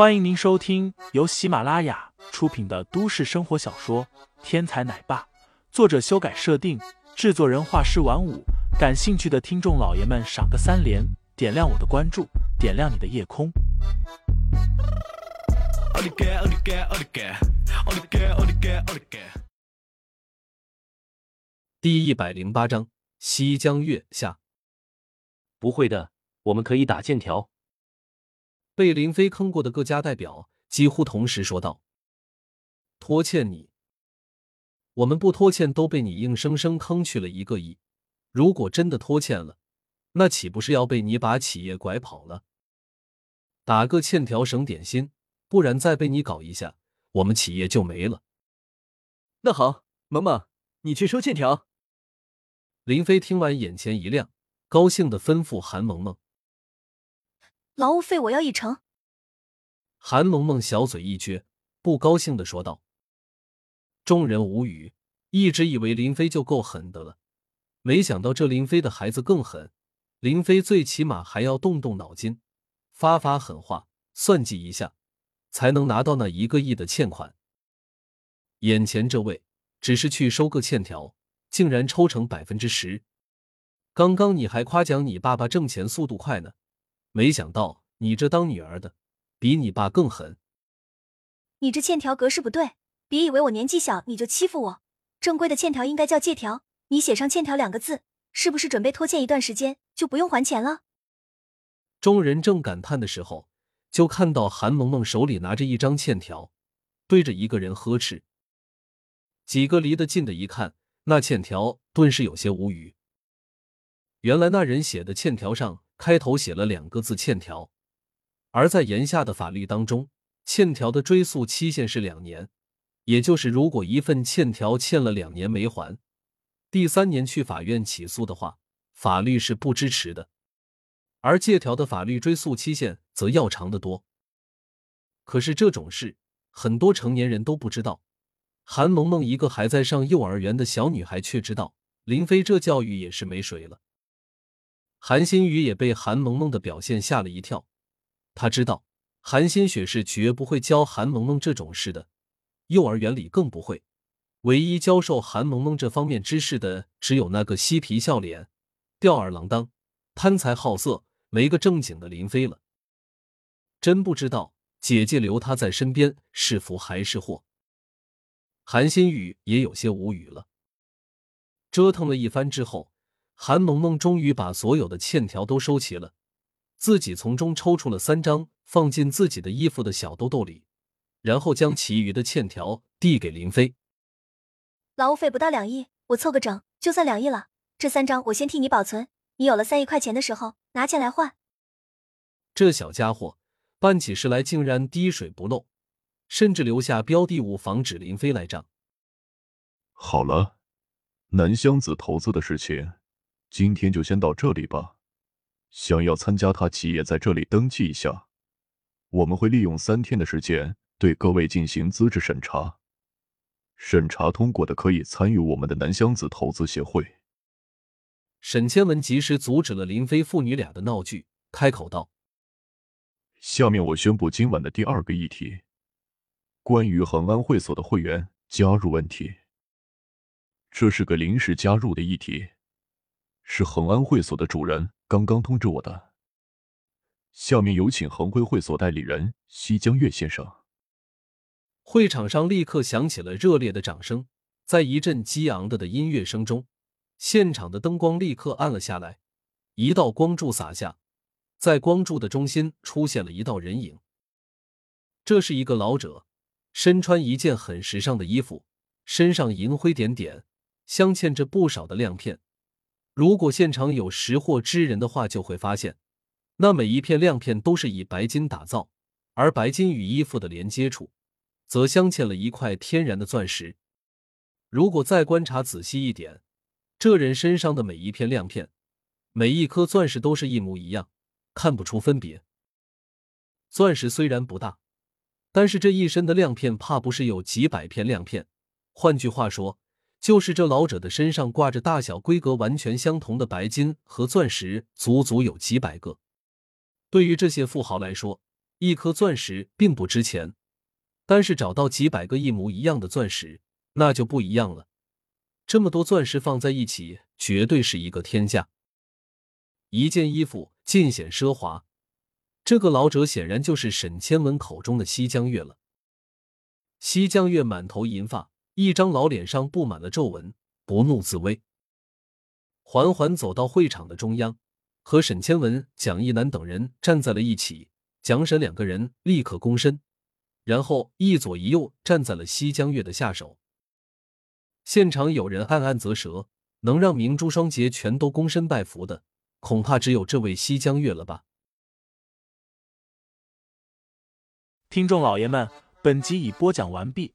欢迎您收听由喜马拉雅出品的都市生活小说《天才奶爸》，作者修改设定，制作人画师晚舞。感兴趣的听众老爷们，赏个三连，点亮我的关注，点亮你的夜空。第一百零八章：西江月下。不会的，我们可以打剑条。被林飞坑过的各家代表几乎同时说道：“拖欠你，我们不拖欠都被你硬生生坑去了一个亿。如果真的拖欠了，那岂不是要被你把企业拐跑了？打个欠条省点心，不然再被你搞一下，我们企业就没了。”那好，萌萌，你去收欠条。林飞听完，眼前一亮，高兴的吩咐韩萌萌。劳务费我要一成。韩萌萌小嘴一撅，不高兴的说道。众人无语，一直以为林飞就够狠的了，没想到这林飞的孩子更狠。林飞最起码还要动动脑筋，发发狠话，算计一下，才能拿到那一个亿的欠款。眼前这位只是去收个欠条，竟然抽成百分之十。刚刚你还夸奖你爸爸挣钱速度快呢。没想到你这当女儿的比你爸更狠。你这欠条格式不对，别以为我年纪小你就欺负我。正规的欠条应该叫借条，你写上欠条两个字，是不是准备拖欠一段时间就不用还钱了？众人正感叹的时候，就看到韩萌萌手里拿着一张欠条，对着一个人呵斥。几个离得近的一看，那欠条顿时有些无语。原来那人写的欠条上。开头写了两个字“欠条”，而在言下的法律当中，欠条的追诉期限是两年，也就是如果一份欠条欠了两年没还，第三年去法院起诉的话，法律是不支持的。而借条的法律追诉期限则要长得多。可是这种事很多成年人都不知道，韩萌萌一个还在上幼儿园的小女孩却知道，林飞这教育也是没水了。韩新宇也被韩萌萌的表现吓了一跳，他知道韩新雪是绝不会教韩萌萌这种事的，幼儿园里更不会。唯一教授韩萌萌这方面知识的，只有那个嬉皮笑脸、吊儿郎当、贪财好色、没个正经的林飞了。真不知道姐姐留他在身边是福还是祸。韩新宇也有些无语了，折腾了一番之后。韩萌萌终于把所有的欠条都收齐了，自己从中抽出了三张，放进自己的衣服的小兜兜里，然后将其余的欠条递给林飞。劳务费不到两亿，我凑个整，就算两亿了。这三张我先替你保存，你有了三亿块钱的时候拿钱来换。这小家伙办起事来竟然滴水不漏，甚至留下标的物防止林飞赖账。好了，南湘子投资的事情。今天就先到这里吧。想要参加他企业在这里登记一下，我们会利用三天的时间对各位进行资质审查。审查通过的可以参与我们的南湘子投资协会。沈千文及时阻止了林飞父女俩的闹剧，开口道：“下面我宣布今晚的第二个议题，关于恒安会所的会员加入问题。这是个临时加入的议题。”是恒安会所的主人刚刚通知我的。下面有请恒辉会所代理人西江月先生。会场上立刻响起了热烈的掌声，在一阵激昂的的音乐声中，现场的灯光立刻暗了下来，一道光柱洒下，在光柱的中心出现了一道人影。这是一个老者，身穿一件很时尚的衣服，身上银灰点点，镶嵌着不少的亮片。如果现场有识货之人的话，就会发现，那每一片亮片都是以白金打造，而白金与衣服的连接处，则镶嵌了一块天然的钻石。如果再观察仔细一点，这人身上的每一片亮片，每一颗钻石都是一模一样，看不出分别。钻石虽然不大，但是这一身的亮片怕不是有几百片亮片。换句话说。就是这老者的身上挂着大小规格完全相同的白金和钻石，足足有几百个。对于这些富豪来说，一颗钻石并不值钱，但是找到几百个一模一样的钻石，那就不一样了。这么多钻石放在一起，绝对是一个天价。一件衣服尽显奢华，这个老者显然就是沈千文口中的西江月了。西江月满头银发，一张老脸上布满了皱纹，不怒自威。缓缓走到会场的中央，和沈千文、蒋一南等人站在了一起。蒋沈两个人立刻躬身，然后一左一右站在了西江月的下手。现场有人暗暗啧舌，能让明珠双杰全都躬身拜服的，恐怕只有这位西江月了吧。听众老爷们，本集已播讲完毕，